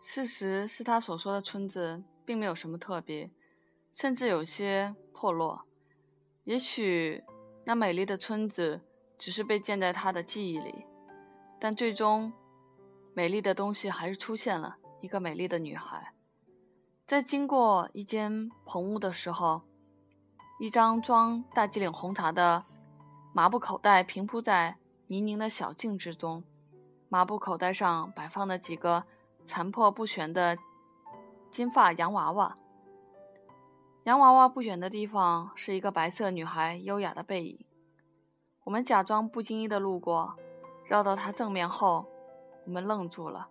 事实是他所说的村子并没有什么特别，甚至有些破落。也许那美丽的村子只是被建在他的记忆里，但最终，美丽的东西还是出现了。一个美丽的女孩，在经过一间棚屋的时候，一张装大吉岭红茶的麻布口袋平铺在泥泞的小径之中，麻布口袋上摆放的几个残破不全的金发洋娃娃。洋娃娃不远的地方是一个白色女孩优雅的背影。我们假装不经意的路过，绕到她正面后，我们愣住了。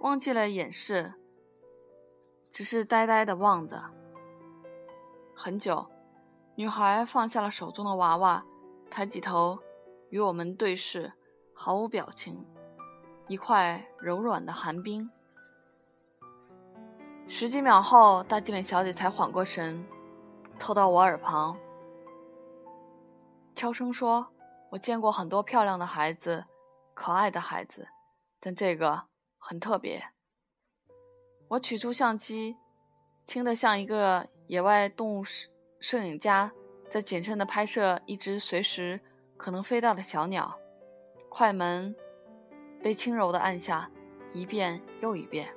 忘记了掩饰，只是呆呆的望着。很久，女孩放下了手中的娃娃，抬起头与我们对视，毫无表情，一块柔软的寒冰。十几秒后，大机灵小姐才缓过神，凑到我耳旁，悄声说：“我见过很多漂亮的孩子，可爱的孩子，但这个……”很特别。我取出相机，轻得像一个野外动物摄摄影家在谨慎地拍摄一只随时可能飞到的小鸟。快门被轻柔地按下，一遍又一遍。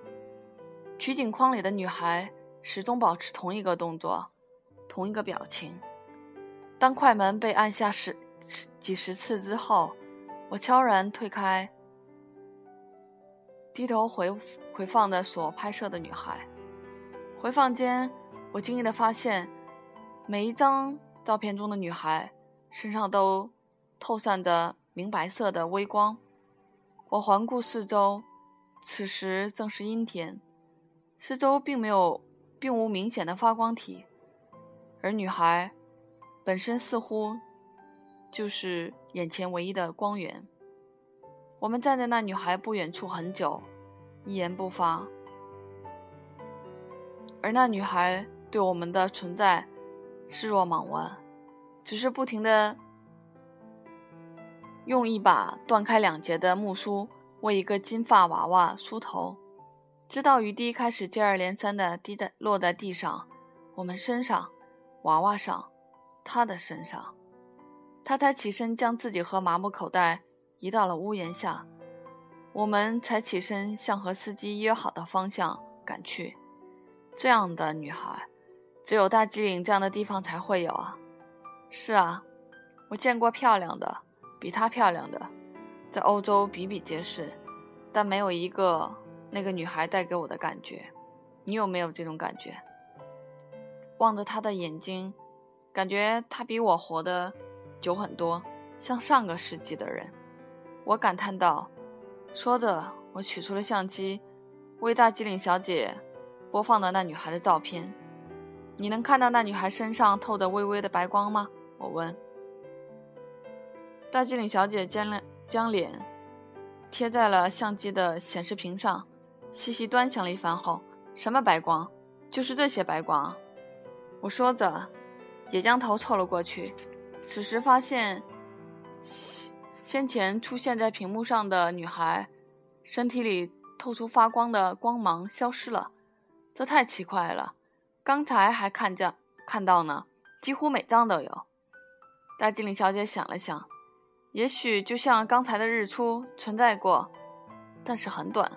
取景框里的女孩始终保持同一个动作，同一个表情。当快门被按下十十几十次之后，我悄然推开。低头回回放的所拍摄的女孩，回放间，我惊异的发现，每一张照片中的女孩身上都透散着明白色的微光。我环顾四周，此时正是阴天，四周并没有，并无明显的发光体，而女孩本身似乎就是眼前唯一的光源。我们站在那女孩不远处很久，一言不发，而那女孩对我们的存在视若罔闻，只是不停的用一把断开两截的木梳为一个金发娃娃梳头，直到雨滴开始接二连三的滴在落在地上，我们身上、娃娃上、她的身上，她才起身将自己和麻木口袋。移到了屋檐下，我们才起身向和司机约好的方向赶去。这样的女孩，只有大吉岭这样的地方才会有啊！是啊，我见过漂亮的，比她漂亮的，在欧洲比比皆是，但没有一个那个女孩带给我的感觉。你有没有这种感觉？望着她的眼睛，感觉她比我活得久很多，像上个世纪的人。我感叹道，说着，我取出了相机，为大机灵小姐播放的那女孩的照片。你能看到那女孩身上透着微微的白光吗？我问。大机灵小姐将将脸贴在了相机的显示屏上，细细端详了一番后，什么白光？就是这些白光。我说着，也将头凑了过去。此时发现。先先前出现在屏幕上的女孩，身体里透出发光的光芒消失了，这太奇怪了。刚才还看见看到呢，几乎每张都有。大机灵小姐想了想，也许就像刚才的日出存在过，但是很短，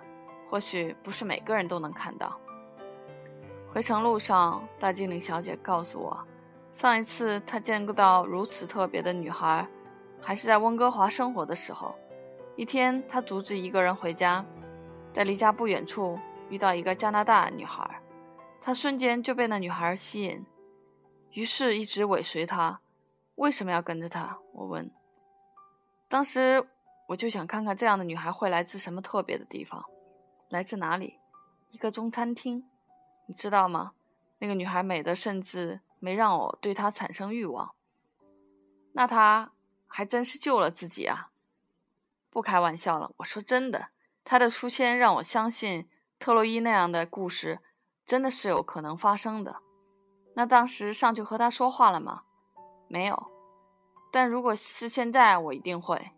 或许不是每个人都能看到。回程路上，大精灵小姐告诉我，上一次她见到如此特别的女孩。还是在温哥华生活的时候，一天，他独自一个人回家，在离家不远处遇到一个加拿大女孩，他瞬间就被那女孩吸引，于是一直尾随她。为什么要跟着她？我问。当时我就想看看这样的女孩会来自什么特别的地方，来自哪里？一个中餐厅，你知道吗？那个女孩美的甚至没让我对她产生欲望。那她？还真是救了自己啊！不开玩笑了，我说真的，他的出现让我相信特洛伊那样的故事真的是有可能发生的。那当时上去和他说话了吗？没有。但如果是现在，我一定会。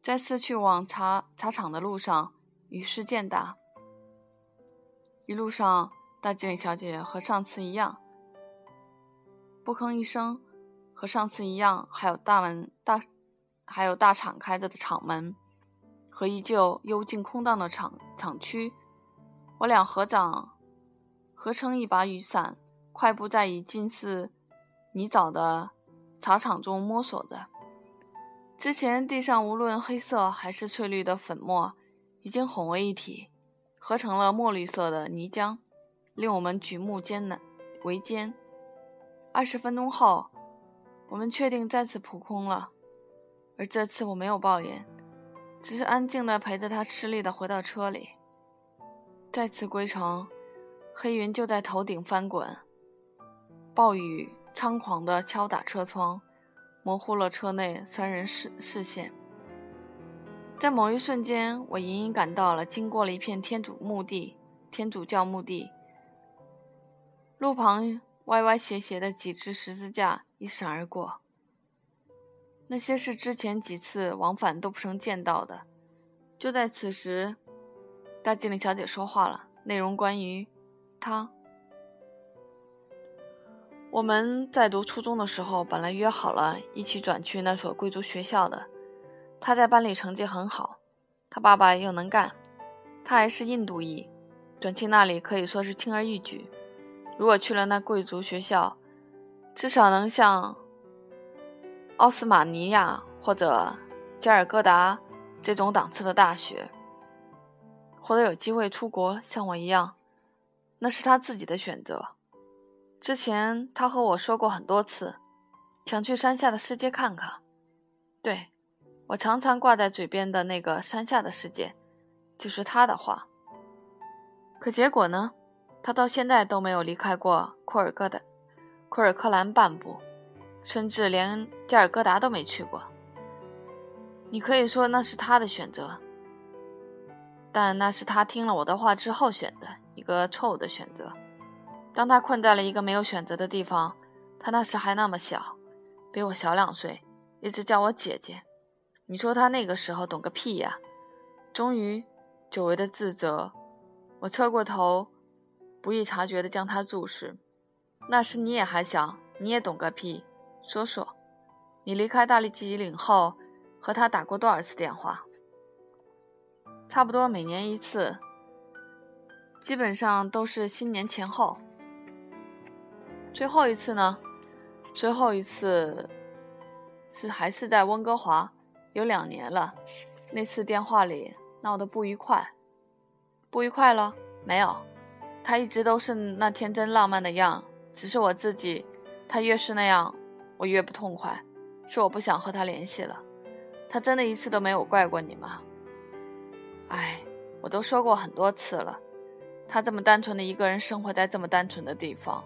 再次去往茶茶厂的路上，雨势渐大。一路上，大经理小姐和上次一样，不吭一声；和上次一样，还有大门大，还有大敞开着的厂门，和依旧幽静空荡的厂厂区。我俩合掌，合成一把雨伞，快步在已近似泥沼的草场中摸索着。之前地上无论黑色还是翠绿的粉末，已经混为一体。合成了墨绿色的泥浆，令我们举目艰难维艰。二十分钟后，我们确定再次扑空了，而这次我没有抱怨，只是安静地陪着他吃力地回到车里。再次归程，黑云就在头顶翻滚，暴雨猖狂地敲打车窗，模糊了车内三人视视线。在某一瞬间，我隐隐感到了，经过了一片天主墓地、天主教墓地，路旁歪歪斜斜的几只十字架一闪而过。那些是之前几次往返都不曾见到的。就在此时，大经理小姐说话了，内容关于她。我们在读初中的时候，本来约好了一起转去那所贵族学校的。他在班里成绩很好，他爸爸又能干，他还是印度裔，转去那里可以说是轻而易举。如果去了那贵族学校，至少能像奥斯马尼亚或者加尔各答这种档次的大学，或者有机会出国，像我一样，那是他自己的选择。之前他和我说过很多次，想去山下的世界看看。对。我常常挂在嘴边的那个山下的世界，就是他的话。可结果呢？他到现在都没有离开过库尔戈的库尔克兰半步，甚至连加尔各答都没去过。你可以说那是他的选择，但那是他听了我的话之后选的一个错误的选择。当他困在了一个没有选择的地方，他那时还那么小，比我小两岁，一直叫我姐姐。你说他那个时候懂个屁呀！终于，久违的自责，我侧过头，不易察觉地将他注视。那时你也还小，你也懂个屁。说说，你离开大力吉岭后，和他打过多少次电话？差不多每年一次，基本上都是新年前后。最后一次呢？最后一次是还是在温哥华。有两年了，那次电话里闹得不愉快，不愉快了没有？他一直都是那天真浪漫的样，只是我自己，他越是那样，我越不痛快，是我不想和他联系了。他真的一次都没有怪过你吗？哎，我都说过很多次了，他这么单纯的一个人生活在这么单纯的地方，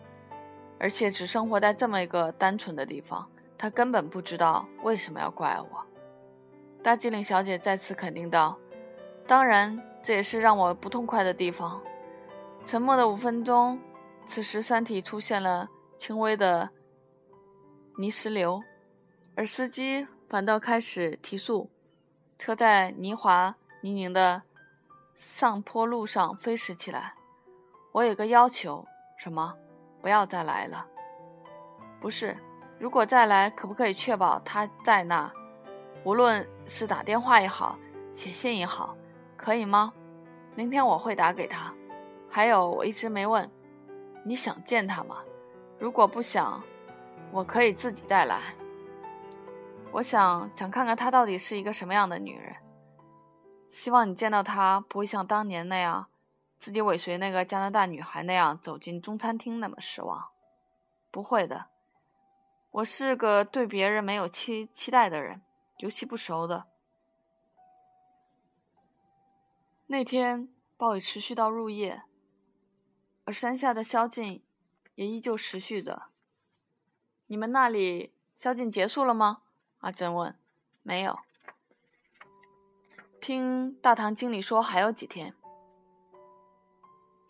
而且只生活在这么一个单纯的地方，他根本不知道为什么要怪我。大机灵小姐再次肯定道：“当然，这也是让我不痛快的地方。”沉默的五分钟，此时山体出现了轻微的泥石流，而司机反倒开始提速，车在泥滑泥泞的上坡路上飞驰起来。我有个要求，什么？不要再来了。不是，如果再来，可不可以确保他在那？无论是打电话也好，写信也好，可以吗？明天我会打给他。还有，我一直没问，你想见他吗？如果不想，我可以自己带来。我想想看看她到底是一个什么样的女人。希望你见到她不会像当年那样，自己尾随那个加拿大女孩那样走进中餐厅那么失望。不会的，我是个对别人没有期期待的人。尤其不熟的。那天暴雨持续到入夜，而山下的宵禁也依旧持续着。你们那里宵禁结束了吗？阿珍问。没有。听大堂经理说还有几天。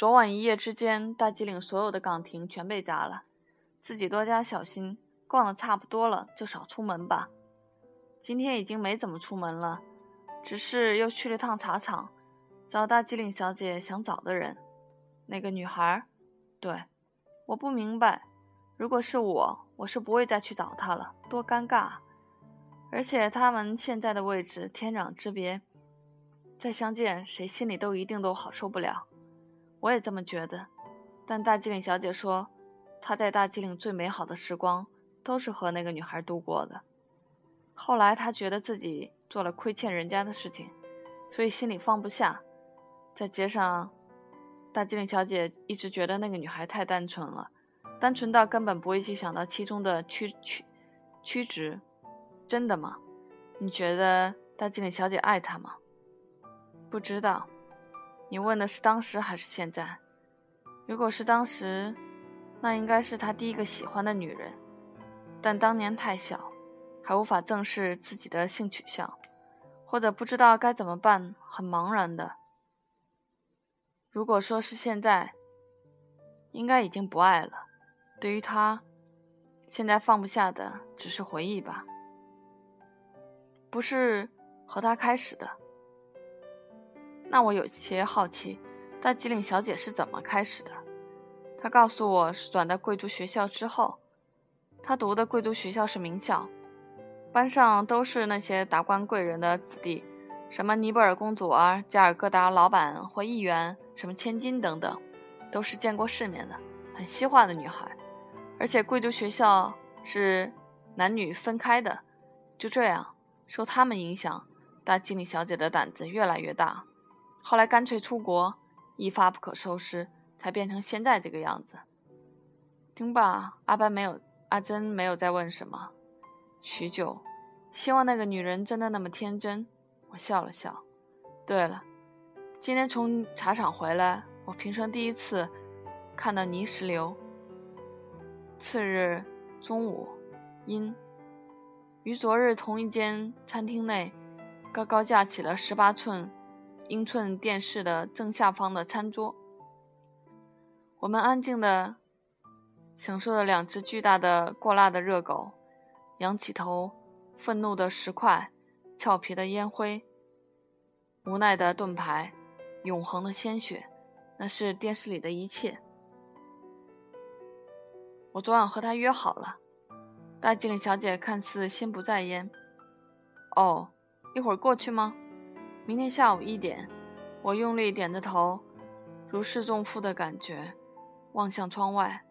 昨晚一夜之间，大吉岭所有的岗亭全被砸了，自己多加小心。逛的差不多了，就少出门吧。今天已经没怎么出门了，只是又去了趟茶厂，找大机岭小姐想找的人，那个女孩。对，我不明白，如果是我，我是不会再去找她了，多尴尬。而且他们现在的位置天壤之别，再相见，谁心里都一定都好受不了。我也这么觉得。但大机灵小姐说，她在大机灵最美好的时光都是和那个女孩度过的。后来她觉得自己做了亏欠人家的事情，所以心里放不下。在街上，大机灵小姐一直觉得那个女孩太单纯了，单纯到根本不会去想到其中的曲曲曲直。真的吗？你觉得大机灵小姐爱他吗？不知道。你问的是当时还是现在？如果是当时，那应该是他第一个喜欢的女人。但当年太小，还无法正视自己的性取向，或者不知道该怎么办，很茫然的。如果说是现在，应该已经不爱了。对于他，现在放不下的只是回忆吧。不是和他开始的，那我有些好奇，大吉岭小姐是怎么开始的？她告诉我是转到贵族学校之后，她读的贵族学校是名校，班上都是那些达官贵人的子弟，什么尼泊尔公主啊、加尔各答老板或议员、什么千金等等，都是见过世面的，很西化的女孩。而且贵族学校是男女分开的，就这样。受他们影响，大吉岭小姐的胆子越来越大，后来干脆出国，一发不可收拾，才变成现在这个样子。听罢，阿班没有，阿珍没有再问什么。许久，希望那个女人真的那么天真。我笑了笑。对了，今天从茶厂回来，我平生第一次看到泥石流。次日中午，阴。于昨日同一间餐厅内，高高架起了十八寸英寸电视的正下方的餐桌。我们安静的享受着两只巨大的过辣的热狗，仰起头，愤怒的石块，俏皮的烟灰，无奈的盾牌，永恒的鲜血，那是电视里的一切。我昨晚和他约好了。大经理小姐看似心不在焉。哦，一会儿过去吗？明天下午一点。我用力点着头，如释重负的感觉，望向窗外，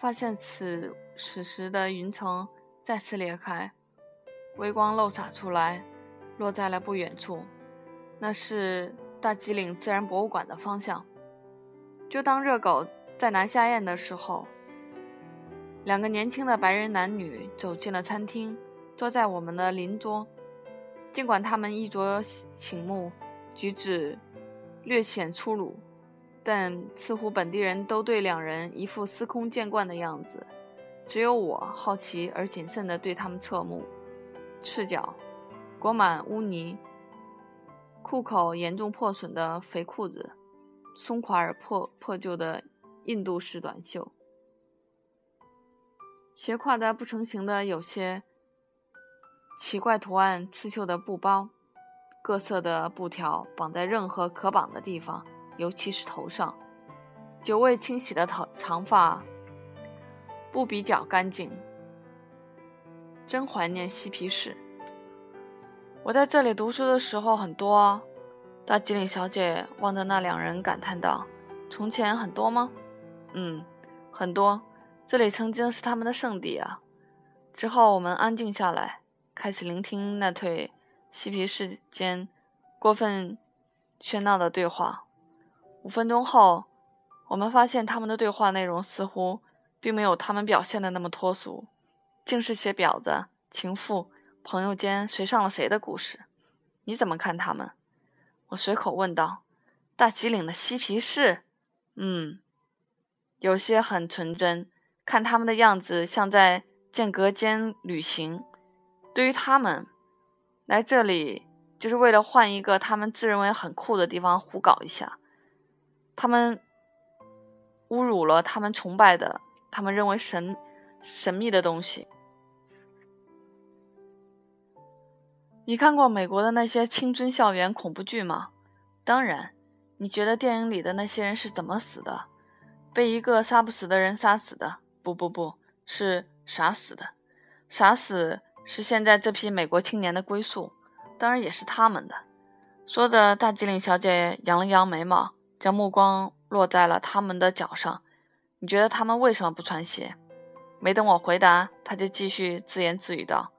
发现此此时的云层再次裂开，微光漏洒出来，落在了不远处，那是大吉岭自然博物馆的方向。就当热狗在南下咽的时候。两个年轻的白人男女走进了餐厅，坐在我们的邻桌。尽管他们衣着醒目，举止略显粗鲁，但似乎本地人都对两人一副司空见惯的样子。只有我好奇而谨慎地对他们侧目。赤脚，裹满污泥，裤口严重破损的肥裤子，松垮而破破旧的印度式短袖。斜挎的不成形的有些奇怪图案刺绣的布包，各色的布条绑在任何可绑的地方，尤其是头上。久未清洗的头长发不比较干净，真怀念嬉皮士。我在这里读书的时候很多。哦大吉岭小姐望着那两人感叹道：“从前很多吗？”“嗯，很多。”这里曾经是他们的圣地啊！之后我们安静下来，开始聆听那对嬉皮士间过分喧闹的对话。五分钟后，我们发现他们的对话内容似乎并没有他们表现的那么脱俗，竟是些婊子、情妇、朋友间谁上了谁的故事。你怎么看他们？我随口问道。大吉岭的嬉皮士，嗯，有些很纯真。看他们的样子，像在间隔间旅行。对于他们，来这里就是为了换一个他们自认为很酷的地方胡搞一下。他们侮辱了他们崇拜的、他们认为神神秘的东西。你看过美国的那些青春校园恐怖剧吗？当然，你觉得电影里的那些人是怎么死的？被一个杀不死的人杀死的？不不不，是傻死的。傻死是现在这批美国青年的归宿，当然也是他们的。说着，大机灵小姐扬了扬眉毛，将目光落在了他们的脚上。你觉得他们为什么不穿鞋？没等我回答，他就继续自言自语道：“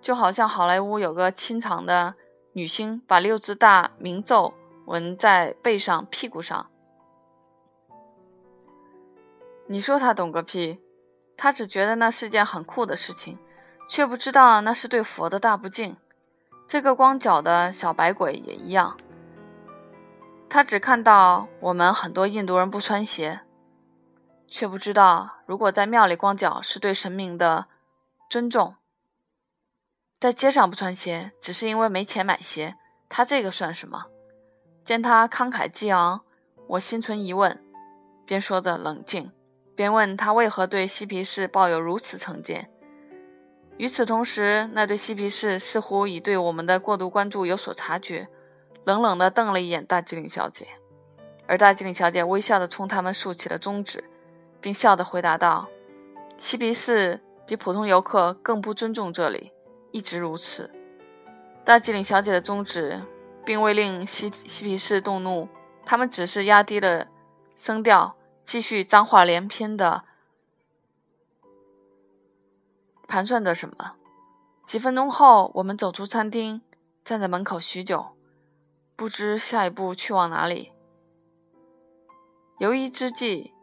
就好像好莱坞有个清场的女星，把六字大明咒。”纹在背上、屁股上。你说他懂个屁？他只觉得那是件很酷的事情，却不知道那是对佛的大不敬。这个光脚的小白鬼也一样，他只看到我们很多印度人不穿鞋，却不知道如果在庙里光脚是对神明的尊重，在街上不穿鞋只是因为没钱买鞋，他这个算什么？见他慷慨激昂，我心存疑问，边说着冷静，边问他为何对嬉皮士抱有如此成见。与此同时，那对嬉皮士似乎已对我们的过度关注有所察觉，冷冷地瞪了一眼大吉岭小姐，而大吉岭小姐微笑地冲他们竖起了中指，并笑着回答道：“嬉皮士比普通游客更不尊重这里，一直如此。”大吉岭小姐的中指。并未令嬉嬉皮士动怒，他们只是压低了声调，继续脏话连篇的盘算着什么。几分钟后，我们走出餐厅，站在门口许久，不知下一步去往哪里。犹豫之际，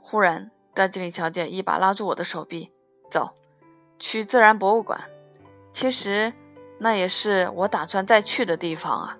忽然，大经理小姐一把拉住我的手臂：“走，去自然博物馆。其实，那也是我打算再去的地方啊。”